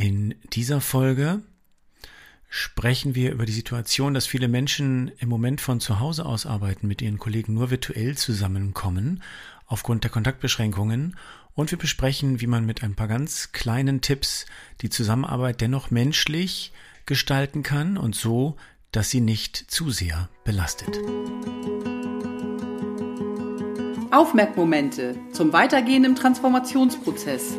In dieser Folge sprechen wir über die Situation, dass viele Menschen im Moment von zu Hause aus arbeiten, mit ihren Kollegen nur virtuell zusammenkommen, aufgrund der Kontaktbeschränkungen. Und wir besprechen, wie man mit ein paar ganz kleinen Tipps die Zusammenarbeit dennoch menschlich gestalten kann und so, dass sie nicht zu sehr belastet. Aufmerkmomente zum Weitergehen im Transformationsprozess.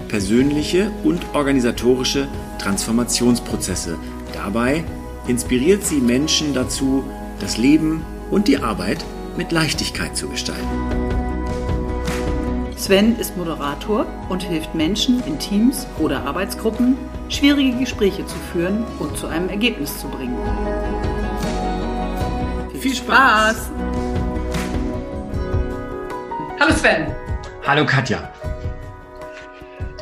persönliche und organisatorische Transformationsprozesse. Dabei inspiriert sie Menschen dazu, das Leben und die Arbeit mit Leichtigkeit zu gestalten. Sven ist Moderator und hilft Menschen in Teams oder Arbeitsgruppen, schwierige Gespräche zu führen und zu einem Ergebnis zu bringen. Viel Spaß! Hallo Sven. Hallo Katja.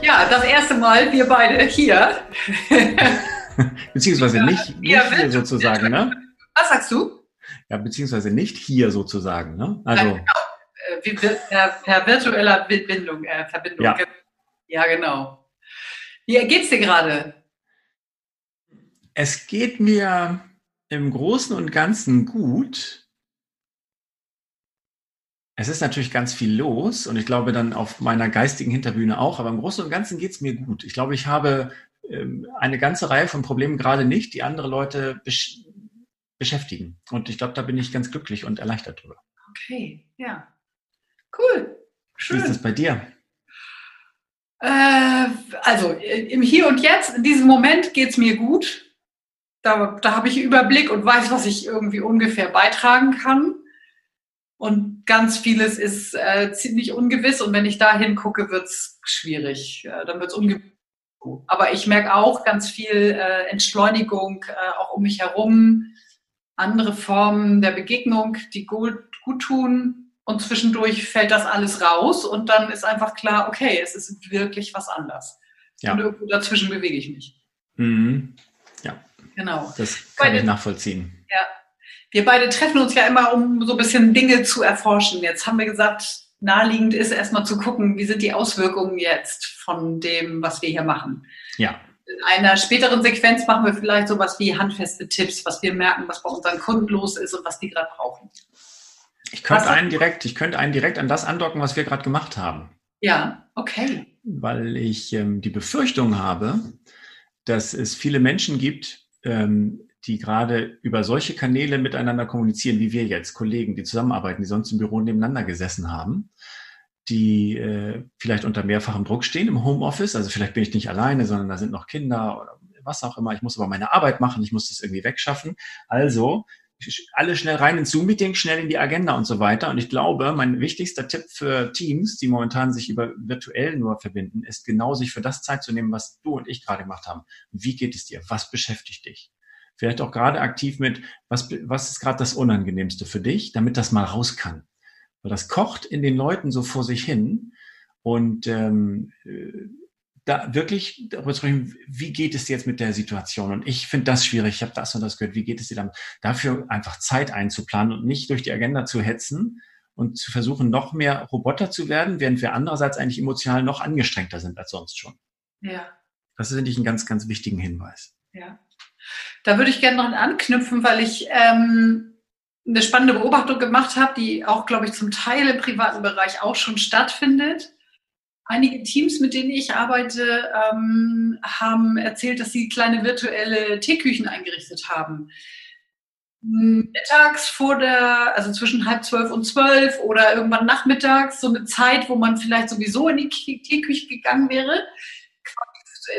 Ja, das erste Mal wir beide hier. beziehungsweise nicht, nicht hier sozusagen, ne? Was sagst du? Ja, beziehungsweise nicht hier sozusagen, ne? Also. Ja, genau. Per, per, virtueller Bindung, äh, Verbindung. Ja. ja, genau. Wie geht's dir gerade? Es geht mir im Großen und Ganzen gut. Es ist natürlich ganz viel los und ich glaube dann auf meiner geistigen Hinterbühne auch, aber im Großen und Ganzen geht es mir gut. Ich glaube, ich habe ähm, eine ganze Reihe von Problemen gerade nicht, die andere Leute besch beschäftigen. Und ich glaube, da bin ich ganz glücklich und erleichtert drüber. Okay, ja. Cool. Schön. Wie ist das bei dir? Äh, also im Hier und Jetzt, in diesem Moment geht es mir gut. Da, da habe ich Überblick und weiß, was ich irgendwie ungefähr beitragen kann. Und ganz vieles ist äh, ziemlich ungewiss und wenn ich da hingucke, wird es schwierig. Äh, dann wird es ungewiss. Aber ich merke auch ganz viel äh, Entschleunigung äh, auch um mich herum, andere Formen der Begegnung, die gut, gut tun. Und zwischendurch fällt das alles raus und dann ist einfach klar, okay, es ist wirklich was anders. Ja. Und irgendwo dazwischen bewege ich mich. Mhm. Ja. Genau. Das kann Weil, ich nachvollziehen. Ja, wir beide treffen uns ja immer, um so ein bisschen Dinge zu erforschen. Jetzt haben wir gesagt, naheliegend ist erstmal zu gucken, wie sind die Auswirkungen jetzt von dem, was wir hier machen. Ja. In einer späteren Sequenz machen wir vielleicht sowas wie handfeste Tipps, was wir merken, was bei unseren Kunden los ist und was die gerade brauchen. Ich könnte einen direkt, ich könnte einen direkt an das andocken, was wir gerade gemacht haben. Ja, okay. Weil ich ähm, die Befürchtung habe, dass es viele Menschen gibt, ähm, die gerade über solche Kanäle miteinander kommunizieren, wie wir jetzt, Kollegen, die zusammenarbeiten, die sonst im Büro nebeneinander gesessen haben, die äh, vielleicht unter mehrfachem Druck stehen im Homeoffice. Also vielleicht bin ich nicht alleine, sondern da sind noch Kinder oder was auch immer. Ich muss aber meine Arbeit machen, ich muss das irgendwie wegschaffen. Also alle schnell rein ins Zoom-Meeting, schnell in die Agenda und so weiter. Und ich glaube, mein wichtigster Tipp für Teams, die momentan sich über virtuell nur verbinden, ist genau sich für das Zeit zu nehmen, was du und ich gerade gemacht haben. Wie geht es dir? Was beschäftigt dich? Vielleicht auch gerade aktiv mit, was, was ist gerade das Unangenehmste für dich, damit das mal raus kann. Weil das kocht in den Leuten so vor sich hin und ähm, äh, da wirklich darüber zu sprechen, wie geht es dir jetzt mit der Situation? Und ich finde das schwierig, ich habe das und das gehört, wie geht es dir dann? Dafür einfach Zeit einzuplanen und nicht durch die Agenda zu hetzen und zu versuchen, noch mehr Roboter zu werden, während wir andererseits eigentlich emotional noch angestrengter sind als sonst schon. Ja. Das ist, finde ich, einen ganz, ganz wichtigen Hinweis. Ja. Da würde ich gerne noch anknüpfen, weil ich ähm, eine spannende Beobachtung gemacht habe, die auch, glaube ich, zum Teil im privaten Bereich auch schon stattfindet. Einige Teams, mit denen ich arbeite, ähm, haben erzählt, dass sie kleine virtuelle Teeküchen eingerichtet haben. Mittags vor der, also zwischen halb zwölf und zwölf oder irgendwann nachmittags, so eine Zeit, wo man vielleicht sowieso in die Teeküche gegangen wäre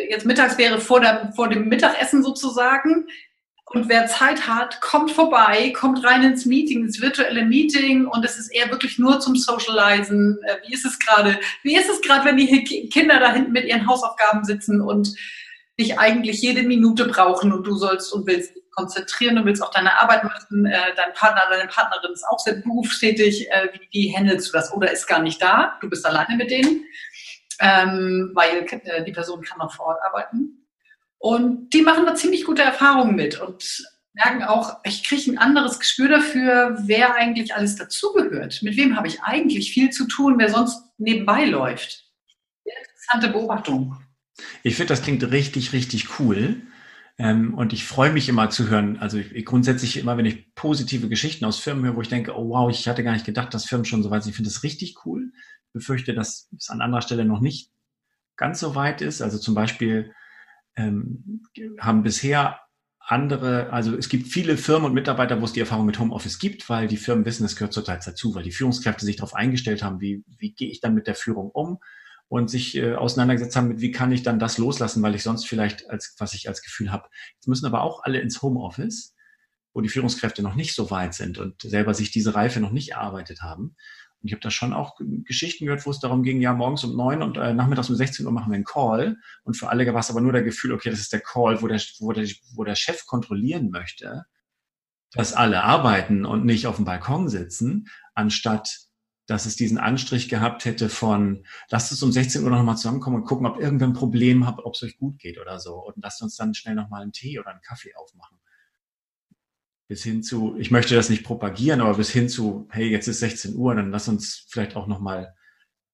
jetzt mittags wäre vor, der, vor dem Mittagessen sozusagen. Und wer Zeit hat, kommt vorbei, kommt rein ins Meeting, ins virtuelle Meeting und es ist eher wirklich nur zum Socializen. Äh, wie ist es gerade? Wie ist es gerade, wenn die Kinder da hinten mit ihren Hausaufgaben sitzen und dich eigentlich jede Minute brauchen und du sollst und willst dich konzentrieren und willst auch deine Arbeit machen. Äh, dein Partner, deine Partnerin ist auch sehr berufstätig. Äh, wie, wie handelst du das? Oder ist gar nicht da? Du bist alleine mit denen, ähm, weil äh, die Person kann noch vor Ort arbeiten. Und die machen da ziemlich gute Erfahrungen mit und merken auch, ich kriege ein anderes Gespür dafür, wer eigentlich alles dazugehört. Mit wem habe ich eigentlich viel zu tun, wer sonst nebenbei läuft. Interessante Beobachtung. Ich finde, das klingt richtig, richtig cool. Ähm, und ich freue mich immer zu hören. Also ich, grundsätzlich immer, wenn ich positive Geschichten aus Firmen höre, wo ich denke, oh wow, ich hatte gar nicht gedacht, dass Firmen schon so weit sind. Ich finde das richtig cool. Befürchte, dass es an anderer Stelle noch nicht ganz so weit ist. Also zum Beispiel ähm, haben bisher andere, also es gibt viele Firmen und Mitarbeiter, wo es die Erfahrung mit Homeoffice gibt, weil die Firmen wissen, es gehört zurzeit dazu, weil die Führungskräfte sich darauf eingestellt haben, wie, wie gehe ich dann mit der Führung um und sich äh, auseinandergesetzt haben mit, wie kann ich dann das loslassen, weil ich sonst vielleicht als, was ich als Gefühl habe. Jetzt müssen aber auch alle ins Homeoffice, wo die Führungskräfte noch nicht so weit sind und selber sich diese Reife noch nicht erarbeitet haben. Und ich habe da schon auch Geschichten gehört, wo es darum ging, ja, morgens um neun und äh, nachmittags um 16 Uhr machen wir einen Call. Und für alle war es aber nur der Gefühl, okay, das ist der Call, wo der, wo der, wo der Chef kontrollieren möchte, dass alle arbeiten und nicht auf dem Balkon sitzen, anstatt dass es diesen Anstrich gehabt hätte von, lasst uns um 16 Uhr noch mal zusammenkommen und gucken, ob irgendwer ein Problem hat, ob es euch gut geht oder so. Und lasst uns dann schnell noch mal einen Tee oder einen Kaffee aufmachen bis hin zu, ich möchte das nicht propagieren, aber bis hin zu, hey, jetzt ist 16 Uhr, dann lass uns vielleicht auch noch mal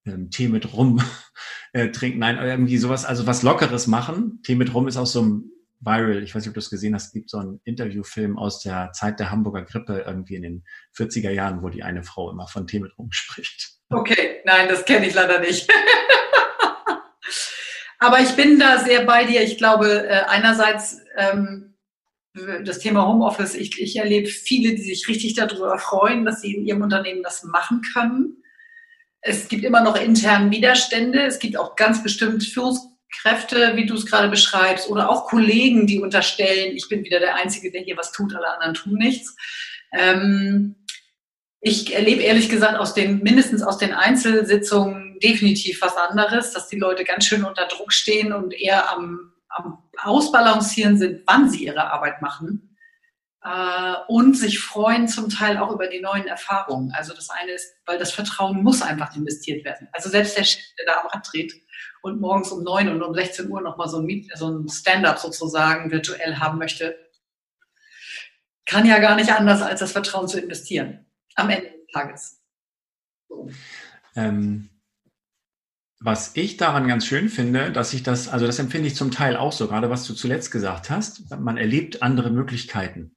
ähm, Tee mit Rum äh, trinken. Nein, irgendwie sowas, also was Lockeres machen. Tee mit Rum ist auch so ein Viral, ich weiß nicht, ob du es gesehen hast, es gibt so einen Interviewfilm aus der Zeit der Hamburger Grippe irgendwie in den 40er Jahren, wo die eine Frau immer von Tee mit Rum spricht. Okay, nein, das kenne ich leider nicht. Aber ich bin da sehr bei dir. Ich glaube, äh, einerseits ähm, das Thema Homeoffice, ich, ich erlebe viele, die sich richtig darüber freuen, dass sie in ihrem Unternehmen das machen können. Es gibt immer noch intern Widerstände. Es gibt auch ganz bestimmt Führungskräfte, wie du es gerade beschreibst, oder auch Kollegen, die unterstellen, ich bin wieder der Einzige, der hier was tut, alle anderen tun nichts. Ähm, ich erlebe ehrlich gesagt aus den, mindestens aus den Einzelsitzungen definitiv was anderes, dass die Leute ganz schön unter Druck stehen und eher am am Ausbalancieren sind, wann sie ihre Arbeit machen äh, und sich freuen zum Teil auch über die neuen Erfahrungen. Also das eine ist, weil das Vertrauen muss einfach investiert werden. Also selbst der Chef, der da am Rad dreht und morgens um neun und um 16 Uhr nochmal so ein, so ein Stand-up sozusagen virtuell haben möchte, kann ja gar nicht anders, als das Vertrauen zu investieren am Ende des Tages. So. Ähm, was ich daran ganz schön finde, dass ich das, also das empfinde ich zum Teil auch so, gerade was du zuletzt gesagt hast, man erlebt andere Möglichkeiten.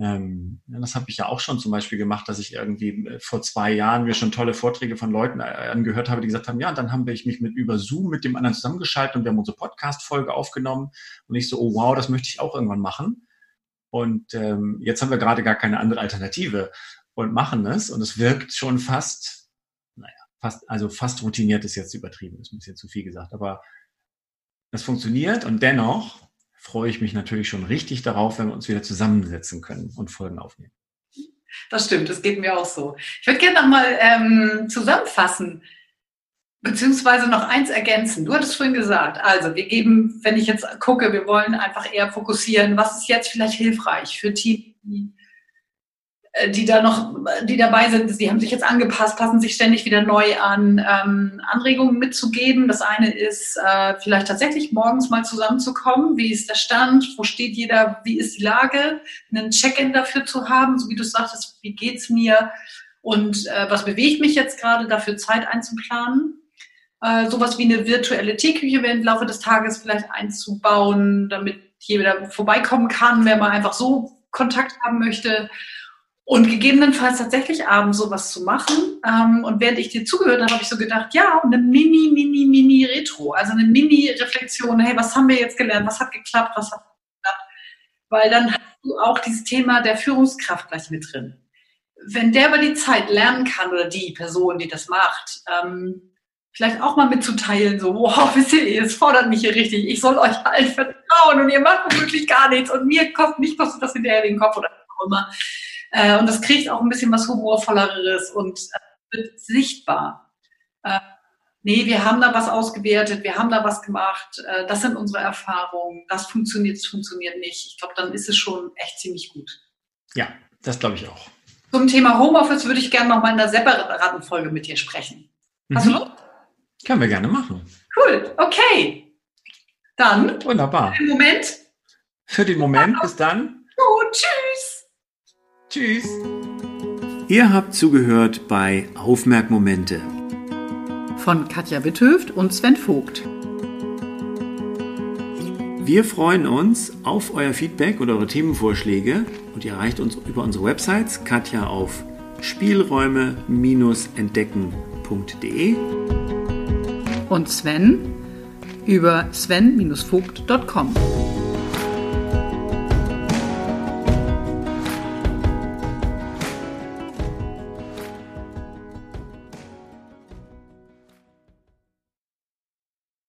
Ähm, das habe ich ja auch schon zum Beispiel gemacht, dass ich irgendwie äh, vor zwei Jahren mir schon tolle Vorträge von Leuten äh, angehört habe, die gesagt haben, ja, dann haben wir ich mich mit über Zoom mit dem anderen zusammengeschaltet und wir haben unsere Podcast-Folge aufgenommen und ich so, oh wow, das möchte ich auch irgendwann machen. Und ähm, jetzt haben wir gerade gar keine andere Alternative und machen es und es wirkt schon fast fast, also fast routiniert ist jetzt übertrieben, ist ein bisschen zu viel gesagt, aber das funktioniert und dennoch freue ich mich natürlich schon richtig darauf, wenn wir uns wieder zusammensetzen können und Folgen aufnehmen. Das stimmt, das geht mir auch so. Ich würde gerne nochmal ähm, zusammenfassen, beziehungsweise noch eins ergänzen. Du hattest vorhin gesagt, also wir geben, wenn ich jetzt gucke, wir wollen einfach eher fokussieren, was ist jetzt vielleicht hilfreich für Teams, die die da noch, die dabei sind, die haben sich jetzt angepasst, passen sich ständig wieder neu an, ähm, Anregungen mitzugeben. Das eine ist, äh, vielleicht tatsächlich morgens mal zusammenzukommen. Wie ist der Stand? Wo steht jeder? Wie ist die Lage? Einen Check-in dafür zu haben, so wie du sagtest, wie geht's mir? Und äh, was bewegt mich jetzt gerade, dafür Zeit einzuplanen? Äh, sowas wie eine virtuelle Teeküche im Laufe des Tages vielleicht einzubauen, damit jeder vorbeikommen kann, wer mal einfach so Kontakt haben möchte und gegebenenfalls tatsächlich abends sowas zu machen. Ähm, und während ich dir zugehört habe, habe ich so gedacht, ja, eine Mini, Mini, Mini Retro, also eine Mini-Reflexion. Hey, was haben wir jetzt gelernt? Was hat geklappt? Was hat geklappt? Weil dann hast du auch dieses Thema der Führungskraft gleich mit drin. Wenn der über die Zeit lernen kann oder die Person, die das macht, ähm, vielleicht auch mal mitzuteilen, so, wow, wisst ihr, es fordert mich hier richtig, ich soll euch allen vertrauen und ihr macht wirklich gar nichts und mir kostet, nicht kostet das hinterher den Kopf oder was auch immer äh, und das kriegt auch ein bisschen was Humorvolleres und äh, wird sichtbar. Äh, nee, wir haben da was ausgewertet, wir haben da was gemacht, äh, das sind unsere Erfahrungen, das funktioniert, das funktioniert nicht. Ich glaube, dann ist es schon echt ziemlich gut. Ja, das glaube ich auch. Zum Thema Homeoffice würde ich gerne noch mal in einer separaten Folge mit dir sprechen. Hast mhm. du Lust? Können wir gerne machen. Cool, okay. Dann. Wunderbar. Für den Moment. Für den Moment, bis dann. Gut, tschüss. Tschüss. Ihr habt zugehört bei Aufmerkmomente von Katja Witthöft und Sven Vogt. Wir freuen uns auf euer Feedback oder eure Themenvorschläge und ihr erreicht uns über unsere Websites Katja auf spielräume-entdecken.de und Sven über sven-vogt.com.